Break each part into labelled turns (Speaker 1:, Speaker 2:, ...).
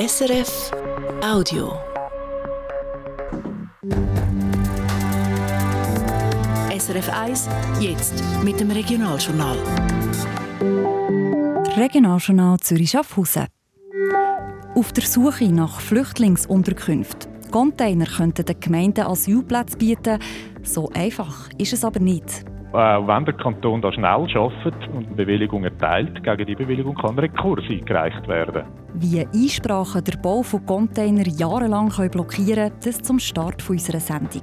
Speaker 1: SRF Audio. SRF 1, jetzt mit dem Regionaljournal.
Speaker 2: Regionaljournal Zürich-Schaffhausen. Auf der Suche nach Flüchtlingsunterkünften. Container könnten den Gemeinden Asylplätze bieten. So einfach ist es aber nicht.
Speaker 3: Äh, wenn der Kanton da schnell arbeitet und eine Bewilligung erteilt, gegen die Bewilligung kann Rekurs eingereicht werden.
Speaker 2: Wie Einsprachen der Bau von Containern jahrelang blockieren können, das zum Start unserer Sendung.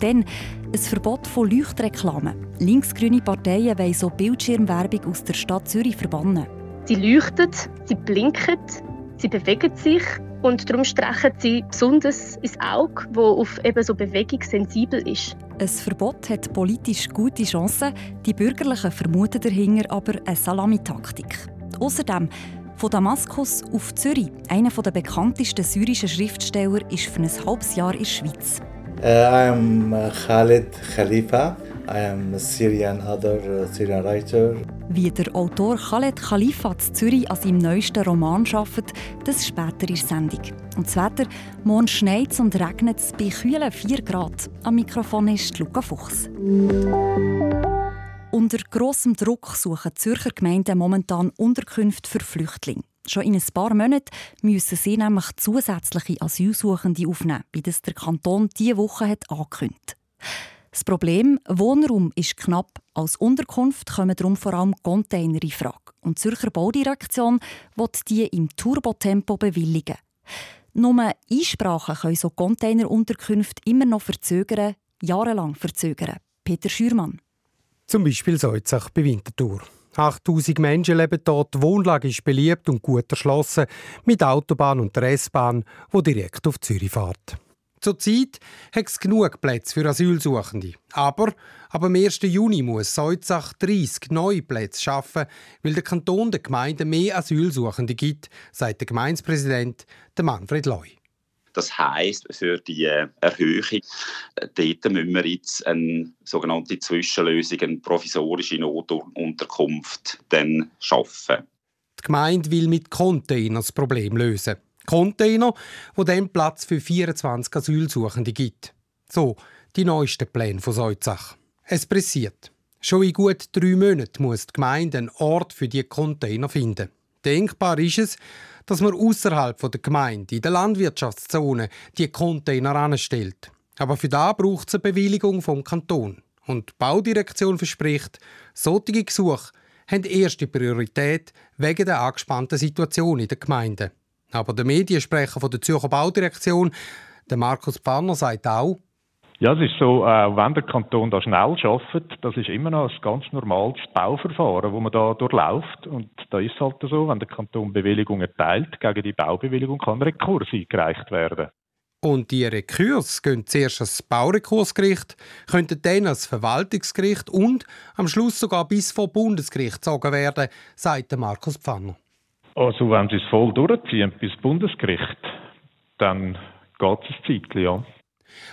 Speaker 2: Dann ein Verbot von Leuchtreklamen. Linksgrüne Parteien wollen so Bildschirmwerbung aus der Stadt Zürich verbannen.
Speaker 4: Sie leuchten, sie blinken, sie bewegen sich und darum strechen sie besonders ins Auge, das auf eben so Bewegung sensibel ist.
Speaker 2: Ein Verbot hat politisch gute Chancen, die Bürgerlichen vermuten dahinter aber eine Salamitaktik. Außerdem von Damaskus auf Zürich. Einer der bekanntesten syrischen Schriftsteller ist für ein halbes Jahr in der Schweiz.
Speaker 5: Uh, I am Khalid Khalifa. I am a Syrian uh, Syrian writer.
Speaker 2: Wie der Autor Khaled Khalifa zu Zürich an seinem neuesten Roman arbeitet, das später in Sendung. Und das Wetter, morgen schneit und regnet es bei kühlen 4 Grad. Am Mikrofon ist Luca Fuchs. Unter grossem Druck suchen Zürcher Gemeinden momentan Unterkünfte für Flüchtlinge. Schon in ein paar Monaten müssen sie nämlich zusätzliche Asylsuchende aufnehmen, wie das der Kanton diese Woche hat angekündigt. Das Problem, Wohnraum ist knapp. Als Unterkunft kommen darum vor allem Container in Frage. Und die Zürcher Baudirektion wird die im Turbotempo bewilligen. Nur Einsprachen können so Containerunterkünfte immer noch verzögern, jahrelang verzögern. Peter Schürmann.
Speaker 6: Zum Beispiel Salzach bei Winterthur. 8000 Menschen leben dort. Die Wohnlage ist beliebt und gut erschlossen mit Autobahn und der S-Bahn, die direkt auf Zürich fährt. Zurzeit hat es genug Plätze für Asylsuchende. Aber ab dem 1. Juni muss Salzach 30 neue Plätze schaffen, weil der Kanton der Gemeinde mehr Asylsuchende gibt, sagt der Gemeindepräsident Manfred Leu.
Speaker 7: Das heisst, für die äh, Erhöhung, äh, dort müssen wir jetzt eine sogenannte Zwischenlösung, eine provisorische Notunterkunft dann schaffen.
Speaker 6: Die Gemeinde will mit Containern das Problem lösen. Container, wo dann Platz für 24 Asylsuchende gibt. So, die neuesten Pläne von Salzach. Es pressiert. Schon in gut drei Monaten muss die Gemeinde einen Ort für die Container finden. Denkbar ist es, dass man außerhalb der Gemeinde, in der Landwirtschaftszone, die Container anstellt. Aber für da braucht es eine Bewilligung vom Kanton. Und die Baudirektion verspricht, solche Gesuche haben erste Priorität wegen der angespannten Situation in der Gemeinde. Aber der Mediensprecher von der Zürcher Baudirektion, der Markus Pfanner, sagt auch,
Speaker 3: ja, es ist so, äh, wenn der Kanton da schnell arbeitet, das ist immer noch ein ganz normales Bauverfahren, wo man da durchläuft. Und da ist es halt so, wenn der Kanton Bewilligung erteilt, gegen die Baubewilligung kann Rekurs eingereicht werden.
Speaker 6: Und die Rekurs gehen zuerst ans Baurekursgericht, könnten dann ans Verwaltungsgericht und am Schluss sogar bis vor Bundesgericht gezogen werden, sagt Markus Pfanner.
Speaker 3: Also wenn sie es voll durchziehen bis Bundesgericht, dann geht es ein Zeitchen, ja.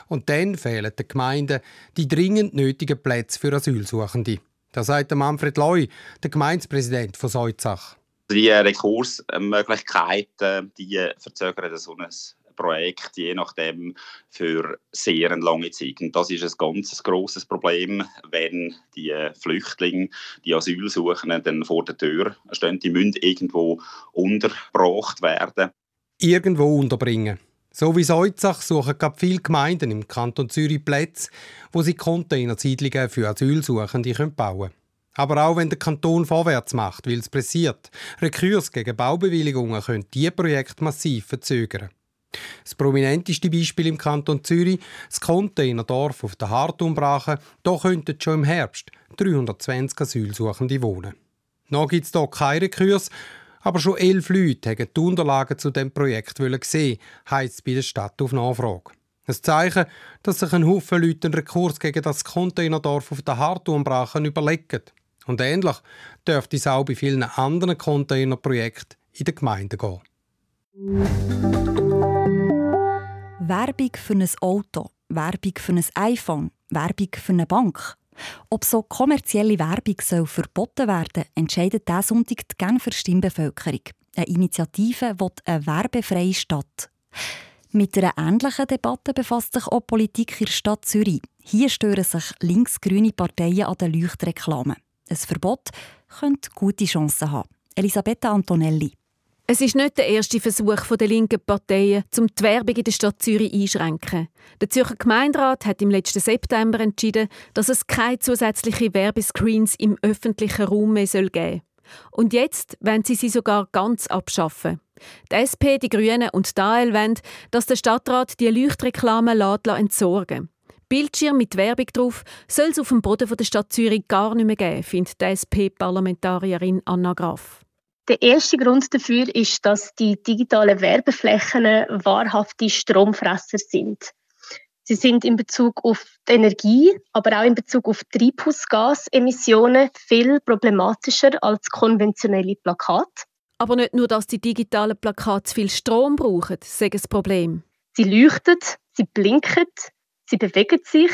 Speaker 6: Und dann fehlen den Gemeinden die dringend nötigen Plätze für Asylsuchende. Das sagt Manfred Leu, der Gemeindepräsident von Salzach.
Speaker 7: Die Rekursmöglichkeiten die verzögern so ein Projekt je nachdem für sehr lange Zeit. Und das ist ein ganz grosses Problem, wenn die Flüchtlinge, die Asylsuchenden dann vor der Tür stehen. Die müssen irgendwo untergebracht werden.
Speaker 6: Irgendwo unterbringen. So wie Salzach suchen gerade viele Gemeinden im Kanton Zürich Plätze, wo sie Containersiedlungen für Asylsuchende bauen können. Aber auch wenn der Kanton vorwärts macht, weil es pressiert, Rekurs gegen Baubewilligungen können diese Projekte massiv verzögern. Das prominenteste Beispiel im Kanton Zürich, das Containerdorf auf der Hartumbrache, da könnten schon im Herbst 320 Asylsuchende wohnen. Noch gibt es hier keine Rekurs, aber schon elf Leute haben die Unterlagen zu dem Projekt gesehen, heisst es bei der Stadt auf Nachfrage. Ein Zeichen, dass sich ein Haufen Leute einen Rekurs gegen das Containerdorf auf der Hartumbrache überlegen. Und ähnlich dürfte es auch bei vielen anderen Containerprojekten in der Gemeinde gehen.
Speaker 2: Werbung für ein Auto, Werbung für ein iPhone, Werbung für eine Bank. Ob so kommerzielle Werbung soll verboten werden, entscheidet diesen Sonntag die Genfer Stimmbevölkerung. Eine Initiative will eine werbefreie Stadt. Mit einer ähnlichen Debatte befasst sich auch Politik in der Stadt Zürich. Hier stören sich links-grüne Parteien an den Leuchtreklamen. Ein Verbot könnte gute Chancen haben. Elisabetta Antonelli.
Speaker 8: Es ist nicht der erste Versuch der linken Parteien, um die Werbung in der Stadt Zürich einzuschränken. Der Zürcher Gemeinderat hat im letzten September entschieden, dass es keine zusätzlichen Werbescreens im öffentlichen Raum mehr geben soll. Und jetzt wollen sie sie sogar ganz abschaffen. Die SP, die Grünen und die AL wollen, dass der Stadtrat die Leuchtreklamen entsorgen Bildschirm mit Werbung drauf soll es auf dem Boden der Stadt Zürich gar nicht mehr geben, findet die SP-Parlamentarierin Anna Graf.
Speaker 4: Der erste Grund dafür ist, dass die digitalen Werbeflächen wahrhafte Stromfresser sind. Sie sind in Bezug auf die Energie, aber auch in Bezug auf Treibhausgasemissionen viel problematischer als konventionelle Plakate.
Speaker 8: Aber nicht nur, dass die digitalen Plakate zu viel Strom brauchen, sei das Problem.
Speaker 4: Sie leuchten, sie blinken, sie bewegen sich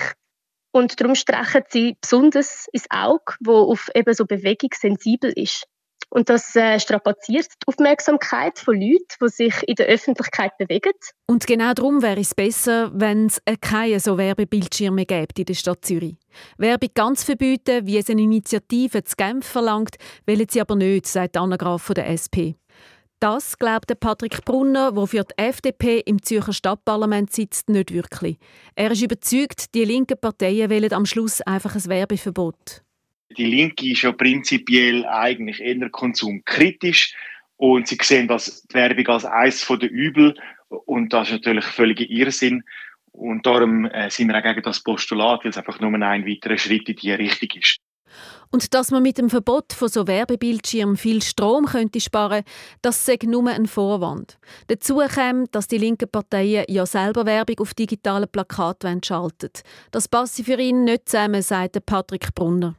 Speaker 4: und darum strechen sie besonders ins Auge, wo auf eben so Bewegung sensibel ist. Und das äh, strapaziert die Aufmerksamkeit von Leuten, die sich in der Öffentlichkeit bewegen.
Speaker 8: Und genau darum wäre es besser, wenn es keine so Werbebildschirme gibt in der Stadt Zürich. Werbung ganz verbieten, wie es eine Initiative zu Genf verlangt, wollen sie aber nicht, sagt Anna Graf von der SP. Das glaubt Patrick Brunner, der für die FDP im Zürcher Stadtparlament sitzt, nicht wirklich. Er ist überzeugt, die linken Parteien wollen am Schluss einfach ein Werbeverbot.
Speaker 9: Die Linke ist ja prinzipiell eigentlich eher konsumkritisch und sie sehen das die Werbung als eines der Übel und das ist natürlich völliger Irrsinn. Und darum äh, sind wir auch gegen das Postulat, weil es einfach nur ein weiterer Schritt in diese Richtung ist.
Speaker 8: Und dass man mit dem Verbot von so Werbebildschirmen viel Strom könnte sparen, das sei nur ein Vorwand. Dazu kommt, dass die linken Parteien ja selber Werbung auf digitalen Plakaten schalten. Das passe für ihn nicht zusammen, sagt Patrick Brunner.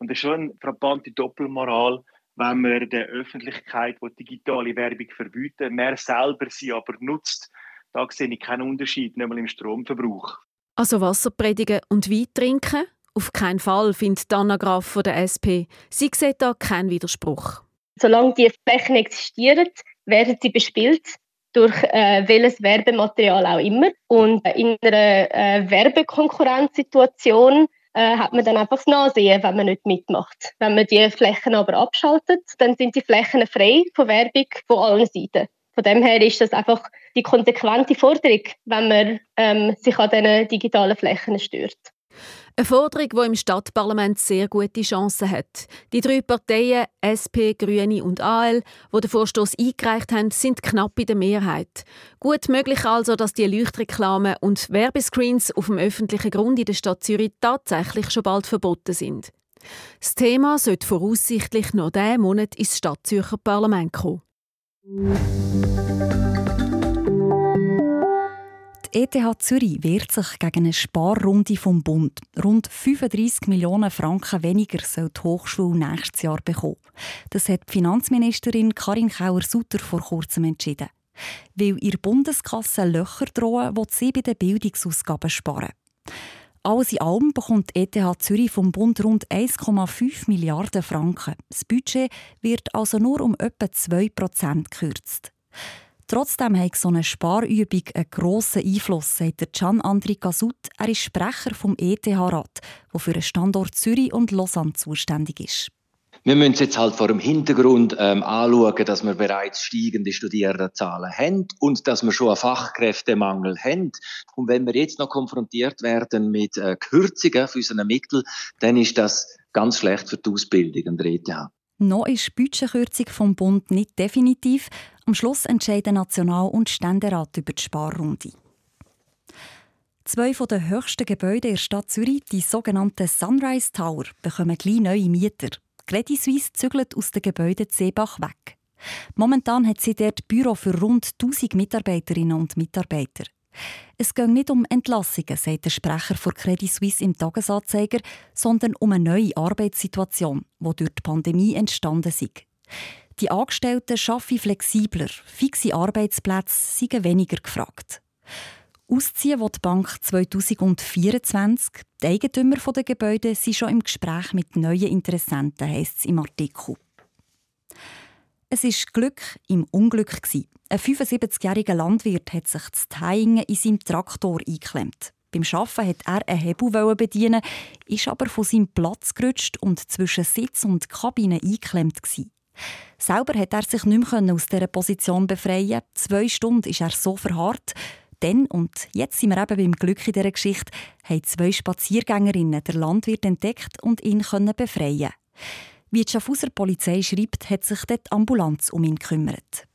Speaker 9: Und das ist schon eine frappante Doppelmoral, wenn man der Öffentlichkeit, die digitale Werbung verbietet, mehr selber sie aber nutzt. Da sehe ich keinen Unterschied, nicht mal im Stromverbrauch.
Speaker 8: Also Wasser predigen und Wein trinken? Auf keinen Fall, findet Anna Graf von der SP. Sie sieht da keinen Widerspruch.
Speaker 4: Solange die Flächen existieren, werden sie bespielt durch äh, welches Werbematerial auch immer. Und in einer äh, Werbekonkurrenzsituation äh, hat man dann einfach das Nachsehen, wenn man nicht mitmacht. Wenn man die Flächen aber abschaltet, dann sind die Flächen frei von Werbung von allen Seiten. Von dem her ist das einfach die konsequente Forderung, wenn man ähm, sich an diesen digitalen Flächen stört.
Speaker 8: Eine Forderung, die im Stadtparlament sehr gute Chancen hat. Die drei Parteien SP, Grüne und AL, die den Vorstoß eingereicht haben, sind knapp in der Mehrheit. Gut möglich also, dass die Leuchtreklamen und Werbescreens auf dem öffentlichen Grund in der Stadt Zürich tatsächlich schon bald verboten sind. Das Thema sollte voraussichtlich noch diesen Monat ins Stadtzürcher Parlament kommen.
Speaker 2: Die ETH Zürich wehrt sich gegen eine Sparrunde vom Bund. Rund 35 Millionen Franken weniger soll die Hochschule nächstes Jahr bekommen. Das hat die Finanzministerin Karin Kauer-Sutter vor kurzem entschieden. Weil ihr Bundeskasse Löcher drohen, will sie bei den Bildungsausgaben sparen. Alles in allem bekommt die ETH Zürich vom Bund rund 1,5 Milliarden Franken. Das Budget wird also nur um etwa 2 Prozent gekürzt. Trotzdem hat so eine Sparübung einen grossen Einfluss, sagt Can Andri Gasut. Er ist Sprecher vom ETH-Rat, der für den Standort Zürich und Lausanne zuständig ist.
Speaker 10: Wir müssen jetzt halt vor dem Hintergrund ähm, anschauen, dass wir bereits steigende Studierendenzahlen haben und dass wir schon einen Fachkräftemangel haben. Und wenn wir jetzt noch konfrontiert werden mit äh, Kürzungen für unsere Mittel, dann ist das ganz schlecht für die Ausbildung an der ETH.
Speaker 2: Noch ist die Budgetkürzung vom Bund nicht definitiv. Am Schluss entscheiden National- und Ständerat über die Sparrunde. Zwei der höchsten Gebäude in der Stadt Zürich, die sogenannten Sunrise Tower, bekommen gleich neue Mieter. Credit Suisse zügelt aus den Gebäuden Seebach weg. Momentan hat sie dort Büro für rund 1000 Mitarbeiterinnen und Mitarbeiter. Es geht nicht um Entlassungen, sagt der Sprecher von Credit Suisse im Tagesanzeiger, sondern um eine neue Arbeitssituation, die durch die Pandemie entstanden ist. Die Angestellten arbeiten flexibler, fixe Arbeitsplätze seien weniger gefragt. Ausziehen will die Bank 2024. Die Eigentümer der Gebäude sind schon im Gespräch mit neuen Interessenten, heisst es im Artikel. Es war Glück im Unglück. Ein 75-jähriger Landwirt hat sich zu Teingen in seinem Traktor eingeklemmt. Beim Arbeiten wollte er einen Hebel bedienen, ist aber von seinem Platz gerutscht und zwischen Sitz und Kabine eingeklemmt. Selber hat er sich nicht mehr aus dieser Position befreien Zwei Stunden ist er so verharrt. Dann, und jetzt sind wir eben beim Glück in dieser Geschichte, haben zwei Spaziergängerinnen den Landwirt entdeckt und ihn befreien Wie die Schaffhauser Polizei schreibt, hat sich dort die Ambulanz um ihn gekümmert.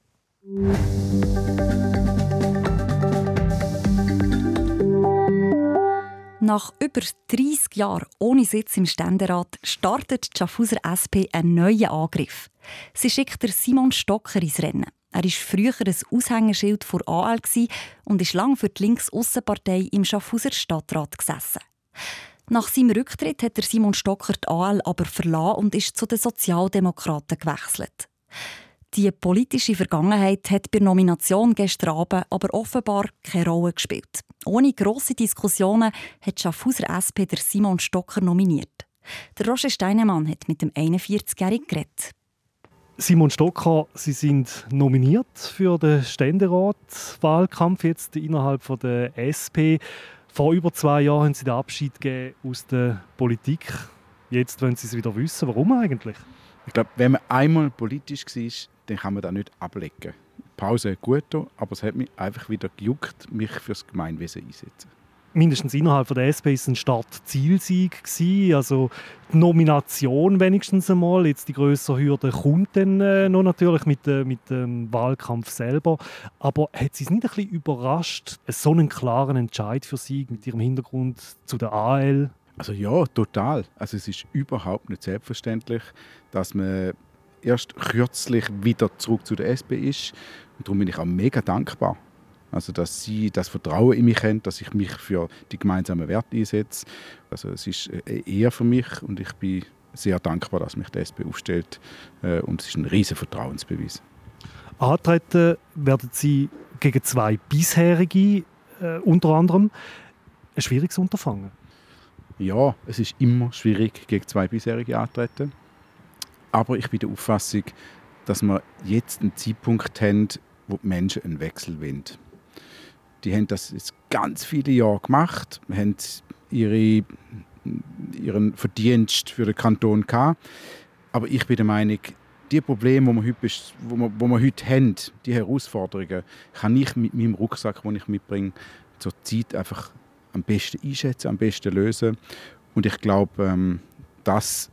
Speaker 2: Nach über 30 Jahren ohne Sitz im Ständerat startet die Schaffhauser SP einen neuen Angriff. Sie schickt Simon Stocker ins Rennen. Er war früher ein Aushängeschild vor AL und ist lange für die Links-Aussenpartei im Schaffhauser Stadtrat gesessen. Nach seinem Rücktritt hat Simon Stocker die AL aber verlassen und ist zu den Sozialdemokraten gewechselt. Die politische Vergangenheit hat bei der Nomination gestern Abend aber offenbar keine Rolle gespielt. Ohne grosse Diskussionen hat Schaffhauser SP der Simon Stocker nominiert. Der Roger Steinemann hat mit dem 41-Jährigen geredet.
Speaker 11: Simon Stocker, Sie sind nominiert für den Ständeratswahlkampf jetzt innerhalb der SP. Vor über zwei Jahren haben Sie den Abschied aus der Politik. Jetzt wollen Sie es wieder wissen. Warum eigentlich?
Speaker 12: Ich glaube, wenn man einmal politisch war, dann kann man das nicht ablegen. Pause gut, aber es hat mich einfach wieder gejuckt, mich für das Gemeinwesen einzusetzen.
Speaker 11: Mindestens innerhalb der SP es ein Start-Zielsieg. Also die Nomination wenigstens einmal. Jetzt die größere Hürde kommt dann äh, noch natürlich mit, äh, mit dem Wahlkampf selber. Aber hat Sie es nicht ein bisschen überrascht, so einen klaren Entscheid für Sie mit Ihrem Hintergrund zu der AL?
Speaker 12: Also ja, total. Also es ist überhaupt nicht selbstverständlich, dass man erst kürzlich wieder zurück zu der SP ist. Und darum bin ich auch mega dankbar. Also, dass sie das Vertrauen in mich haben, dass ich mich für die gemeinsamen Werte einsetze. Also, es ist eher für mich und ich bin sehr dankbar, dass mich die SP aufstellt. Äh, und es ist ein riesiger Vertrauensbeweis.
Speaker 11: Antreten werden Sie gegen zwei bisherige, äh, unter anderem. Ein schwieriges Unterfangen.
Speaker 12: Ja, es ist immer schwierig, gegen zwei bisherige antreten. Aber ich bin der Auffassung, dass wir jetzt einen Zeitpunkt haben, wo die Menschen einen Wechsel wollen. Die haben das jetzt ganz viele Jahre gemacht, haben ihre, ihren Verdienst für den Kanton gehabt. Aber ich bin der Meinung, die Probleme, die wir heute, wo wir, wo wir heute haben, die Herausforderungen, kann ich mit meinem Rucksack, den ich mitbringe, zur Zeit einfach am besten einschätzen, am besten lösen. Und ich glaube, ähm, das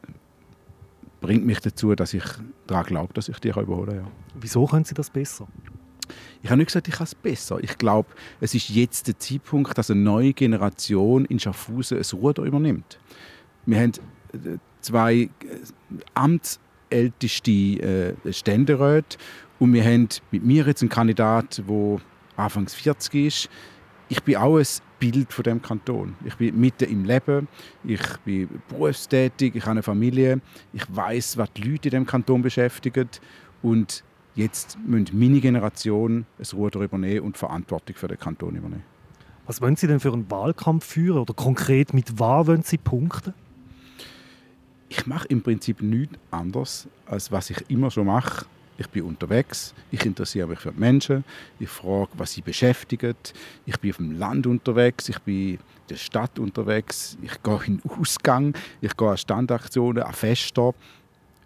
Speaker 12: bringt mich dazu, dass ich daran glaube, dass ich dich überholen kann. Ja.
Speaker 11: Wieso können Sie das besser?
Speaker 12: Ich habe nicht gesagt, ich kann es besser. Ich glaube, es ist jetzt der Zeitpunkt, dass eine neue Generation in Schaffhausen ein Ruder übernimmt. Wir haben äh, zwei äh, amtsälteste äh, Ständeräte und wir haben mit mir jetzt einen Kandidat, der anfangs 40 ist. Ich bin auch ein Bild von dem Kanton. Ich bin mitten im Leben, ich bin berufstätig, ich habe eine Familie, ich weiß, was die Leute in dem Kanton beschäftigen und jetzt müssen meine Generation das Ruder übernehmen und Verantwortung für den Kanton übernehmen.
Speaker 11: Was wollen Sie denn für einen Wahlkampf führen oder konkret mit was wollen Sie punkten?
Speaker 12: Ich mache im Prinzip nichts anderes, als was ich immer schon mache. Ich bin unterwegs, ich interessiere mich für die Menschen, ich frage, was sie beschäftigt. Ich bin auf dem Land unterwegs, ich bin in der Stadt unterwegs, ich gehe in den Ausgang, ich gehe an Standaktionen, an Feste,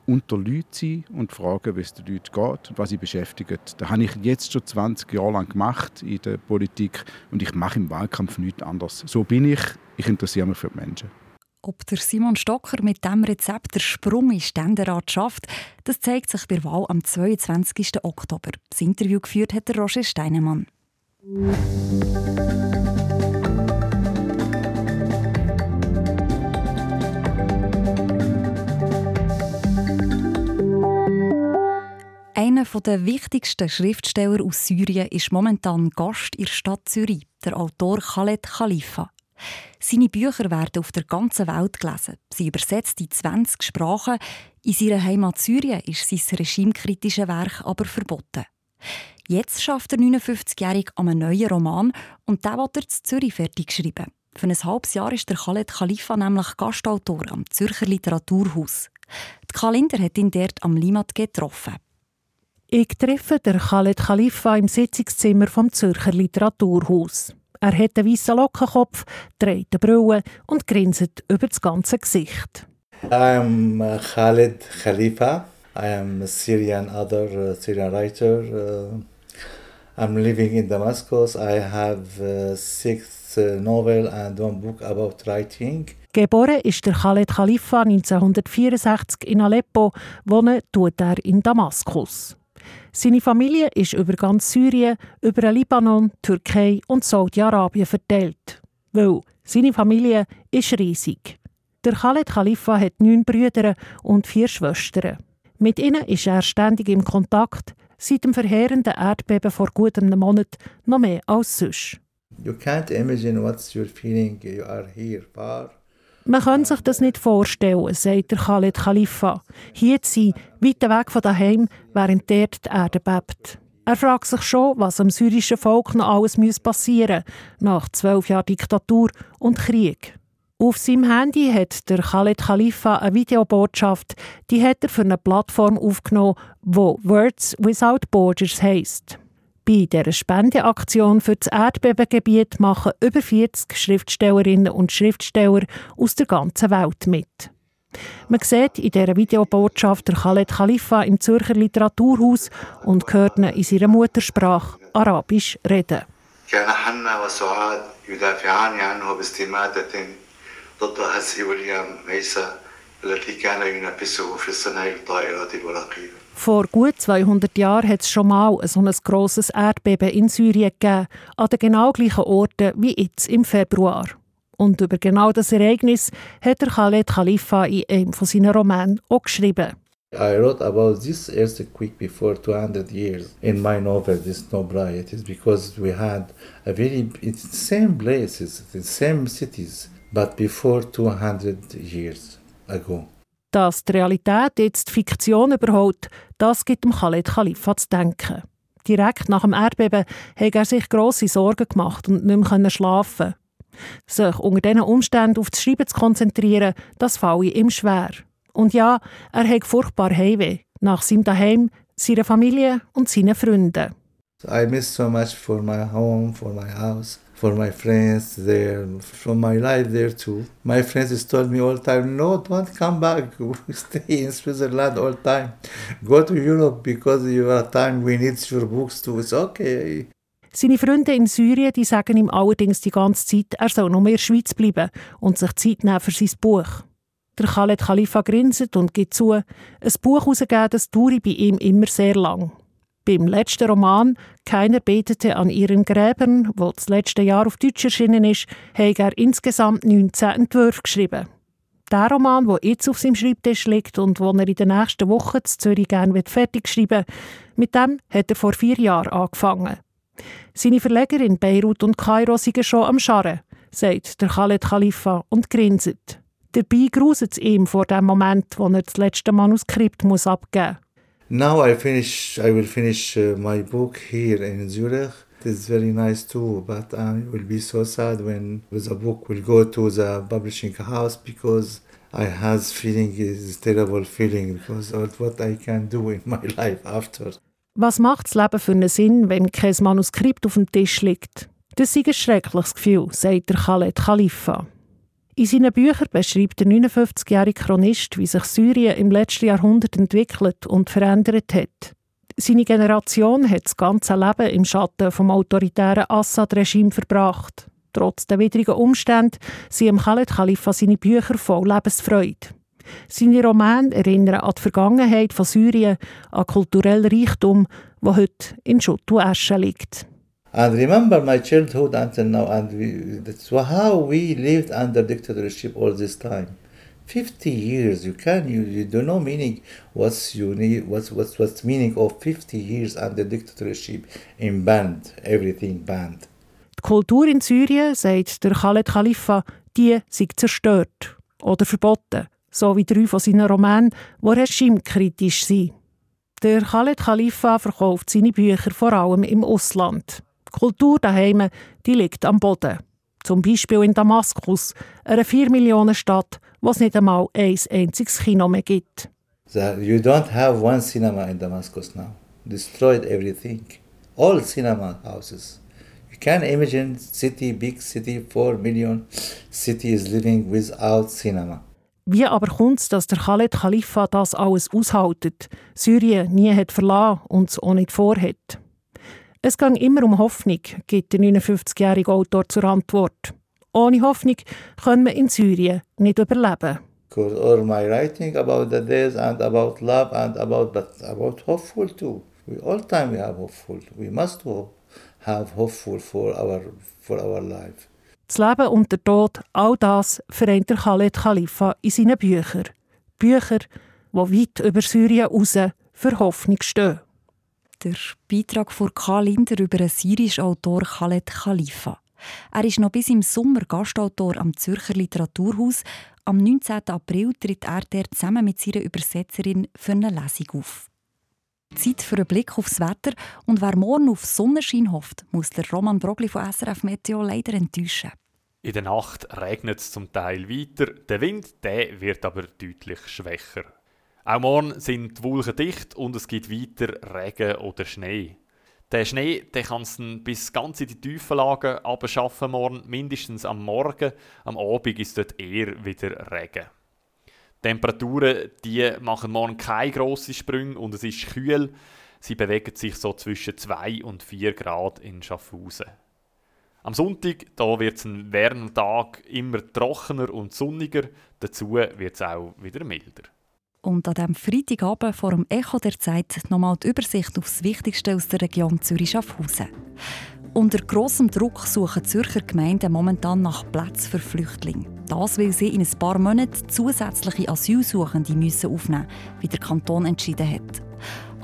Speaker 12: unter Leuten sein und fragen, wie es den Leuten geht und was sie beschäftigt. Das habe ich jetzt schon 20 Jahre lang gemacht in der Politik und ich mache im Wahlkampf nichts anderes. So bin ich, ich interessiere mich für die Menschen.
Speaker 2: Ob der Simon Stocker mit dem Rezept der Sprung in Ständerat schafft, das zeigt sich bei Wahl am 22. Oktober. Das Interview geführt hat Roger Steinemann. Einer der wichtigsten Schriftsteller aus Syrien ist momentan Gast in der Stadt Zürich, der Autor Khaled Khalifa. Seine Bücher werden auf der ganzen Welt gelesen. Sie übersetzt in 20 Sprachen. In seiner Heimat Syrien ist sein regimekritisches Werk aber verboten. Jetzt schafft der 59-Jährige an einem neuen Roman und den wird er in Zürich fertig geschrieben. Für ein halbes Jahr ist der Khaled Khalifa nämlich Gastautor am Zürcher Literaturhaus. Die Kalender hat ihn dort am Limat getroffen.
Speaker 13: Ich treffe der Khaled Khalifa im Sitzungszimmer vom Zürcher Literaturhaus. Er hat einen weißen Lockenkopf, trägt eine Brille und grinset über das ganze Gesicht.
Speaker 5: I'm uh, Khaled Khalifa. I am a Syrian author, uh, Syrian writer. Uh, I'm living in Damascus. I have uh, six uh, novel and one book about writing.
Speaker 13: Geboren ist der Khaled Khalifa 1964 in Aleppo, wohnen tut er in Damaskus. Seine Familie ist über ganz Syrien, über Libanon, Türkei und Saudi-Arabien verteilt. Weil seine Familie ist riesig. Der Khaled Khalifa hat neun Brüder und vier Schwestern. Mit ihnen ist er ständig im Kontakt, seit dem verheerenden Erdbeben vor gut einem Monat noch mehr als sonst.
Speaker 5: You can't imagine what's your feeling. You are here far.
Speaker 13: Man kann sich das nicht vorstellen, sagt der Khaled Khalifa. Hier zu sein, weit weg von daheim, während dort die Erde bebt. Er fragt sich schon, was am syrischen Volk noch alles passieren muss, nach zwölf Jahren Diktatur und Krieg. Auf seinem Handy hat der Khaled Khalifa eine Videobotschaft, die hat er für eine Plattform aufgenommen, wo Words Without Borders heisst. Bei dieser Spendeaktion für das Erdbebengebiet machen über 40 Schriftstellerinnen und Schriftsteller aus der ganzen Welt mit. Man sieht in dieser Videobotschaft der Khaled Khalifa im Zürcher Literaturhaus und hört ihn in seiner Muttersprache Arabisch reden. ضد هسي وليام عيسى الذي كان ينافسه في صناعة الطائرات الورقية. vor gut 200 Jahren hat es schon mal so ein grosses Erdbeben in Syrien gegeben, an den genau gleichen Orten wie jetzt im Februar. Und über genau das Ereignis hat der Khaled Khalifa in einem von seinen Romanen auch geschrieben.
Speaker 5: I wrote about this earthquake before 200 years in my novel, This Nobra. It is because we had a very, it's the same places, the same cities, but before 200 years ago.
Speaker 13: Dass die Realität jetzt die Fiktion überholt, das gibt dem Khaled Khalifa zu denken. Direkt nach dem Erdbeben hat er sich grosse Sorgen gemacht und nicht mehr schlafen. Sich unter diesen Umständen auf das Schreiben zu konzentrieren, das falle ihm schwer. Und ja, er hat furchtbar Heimweh nach seinem Daheim, seiner Familie und seinen Freunden.
Speaker 5: I miss so much for my home, for my house. For my friends there, from my life there too. My friends told me all time, no, don't come back. Stay in Switzerland all time. Go to Europe because you are time we need your books too. It's okay.
Speaker 13: Seine Freunde in Syrien die sagen ihm allerdings die ganze Zeit, er soll noch mehr in der Schweiz bleiben und sich Zeit nehmen für sein Buch. Der Khaled Khalifa grinset und gibt zu, ein Buch herausgeben, das dauert bei ihm immer sehr lang. Beim letzten Roman «Keiner betete an ihren Gräbern», wo das letzte Jahr auf Deutsch erschienen ist, hat er insgesamt 19 Entwürfe geschrieben. Der Roman, der jetzt auf seinem Schreibtisch liegt und den er in den nächsten Wochen zu Zürich gerne fertig schreiben mit dem hat er vor vier Jahren angefangen. Seine Verleger in Beirut und Kairo sind schon am Scharren, sagt der Khaled Khalifa und grinset. Dabei gruset es ihm vor dem Moment, wo er das letzte Manuskript muss abgeben muss.
Speaker 5: Now I finish. I will finish uh, my book here in Zurich. It is very nice too, but I will be so sad when the book will go to the publishing house because I has feeling is terrible feeling because of what I can do in my life after.
Speaker 13: Was macht das Leben für einen Sinn, wenn kein Manuskript auf dem Tisch liegt? Das ist ein schreckliches Gefühl, sagt der Khaled Khalifa. In seinen Büchern beschreibt der 59-jährige Chronist, wie sich Syrien im letzten Jahrhundert entwickelt und verändert hat. Seine Generation hat das ganze Leben im Schatten vom autoritären Assad-Regime verbracht. Trotz der widrigen Umstände sind Khaled Khalifa seine Bücher voll Lebensfreude. Seine Romane erinnern an die Vergangenheit von Syrien, an kulturellen Reichtum, der heute in Schutt und Asche liegt.
Speaker 5: And remember my childhood until now and we, that's how we lived under dictatorship all this time. 50 years you can you, you don't know meaning what's need what's what's what's meaning of 50 years under dictatorship in banned everything banned
Speaker 13: die Kultur in Syrien sagt der Khaled Khalifa die sei zerstört oder verboten. So wie drei von seinen Romanen die regimekritisch sind. Der Khaled Khalifa verkauft seine Bücher vor allem im Ausland Kultur daheim, die liegt am Boden. Zum Beispiel in Damaskus, einer 4 Millionen Stadt, wo es nicht einmal ein einziges Kino mehr gibt.
Speaker 5: You don't have one cinema in Damascus now. destroyed everything. All cinema houses. You can imagine city, big city, 4 million city is living without cinema.
Speaker 13: Wie aber kommt es, dass der Khaled Khalifa das alles aushaltet, Syrien nie hat verlassen und es auch nicht vorhat? Es ging immer um Hoffnung, gibt der 59-jährige Autor zur Antwort. Ohne Hoffnung können wir in Syrien nicht überleben.
Speaker 5: Because all my writing about the days and about love and about but about hopeful too. We all time we have hopeful. We must hope, have hopeful for our for our life.
Speaker 13: Das Leben und der Tod, all das vereint der Khaled Khalifa in seinen Büchern. Bücher, die weit über Syrien raus für Hoffnung stehen.
Speaker 2: Der Beitrag von Karl Linder über den syrischen Autor Khaled Khalifa. Er ist noch bis im Sommer Gastautor am Zürcher Literaturhaus. Am 19. April tritt er der zusammen mit seiner Übersetzerin für eine Lesung auf. Zeit für einen Blick aufs Wetter und wer morgen auf Sonnenschein hofft, muss der Roman Brogli von SRF Meteo leider enttäuschen.
Speaker 14: In der Nacht regnet es zum Teil weiter, der Wind der wird aber deutlich schwächer. Auch morgen sind die Wolken dicht und es gibt weiter Regen oder Schnee. Der Schnee der kann es bis ganz in die tiefen Lagen schaffen morgen, mindestens am Morgen. Am Abend ist dort eher wieder Regen. Die Temperaturen die machen morgen keine grossen Sprünge und es ist kühl. Sie bewegen sich so zwischen 2 und 4 Grad in Schaffhausen. Am Sonntag wird es ein warmer Tag, immer trockener und sonniger. Dazu wird es auch wieder milder.
Speaker 2: Und an diesem Freitagabend vor dem Echo der Zeit nochmal die Übersicht auf das Wichtigste aus der Region Zürich-Schaffhausen. Unter grossem Druck suchen Zürcher Gemeinden momentan nach Plätzen für Flüchtlinge. Das, weil sie in ein paar Monaten zusätzliche Asylsuchende müssen aufnehmen müssen, wie der Kanton entschieden hat.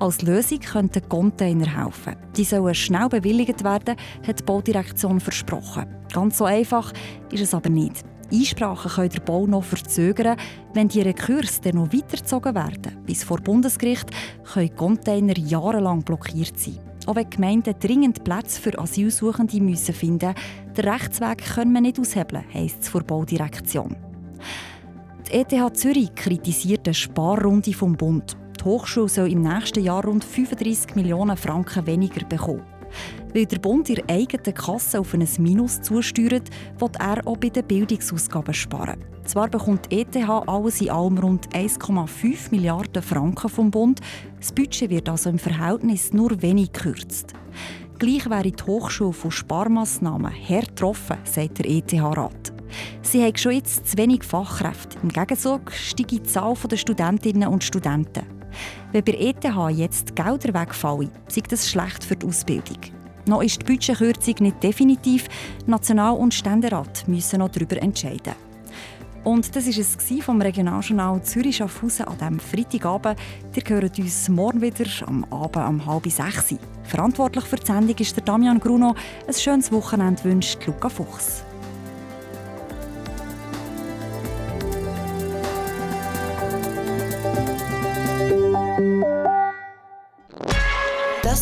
Speaker 2: Als Lösung könnten Container helfen. Die sollen schnell bewilligt werden, hat die Baudirektion versprochen. Ganz so einfach ist es aber nicht. Einsprachen können den Bau noch verzögern. Wenn die Rekurse dann noch weitergezogen werden, bis vor Bundesgericht, können Container jahrelang blockiert sein. Auch wenn Gemeinden dringend Plätze für Asylsuchende müssen finden den Rechtsweg können wir nicht aushebeln, heisst es vor Baudirektion. Die ETH Zürich kritisiert eine Sparrunde vom Bund. Die Hochschule soll im nächsten Jahr rund 35 Millionen Franken weniger bekommen. Weil der Bund ihre eigene Kasse auf ein Minus zusteuert, wird er auch bei den Bildungsausgaben sparen. Zwar bekommt die ETH alles in allem rund 1,5 Milliarden Franken vom Bund, das Budget wird also im Verhältnis nur wenig gekürzt. Gleich wäre die Hochschule von Sparmaßnahmen hart getroffen, sagt der ETH-Rat. Sie haben schon jetzt zu wenig Fachkräfte. Im Gegenzug steigt die Zahl der Studentinnen und Studenten. Wenn bei ETH jetzt Gelder wegfallen, sei das schlecht für die Ausbildung. Noch ist die Budgetkürzung nicht definitiv. National- und Ständerat müssen noch darüber entscheiden. Und das war es vom Regionaljournal Zürich Schaffhausen an diesem Freitagabend. Ihr hört uns morgen wieder am Abend um halb sechs. Verantwortlich für die Sendung ist der Damian Gruno. Ein schönes Wochenende wünscht Luca Fuchs.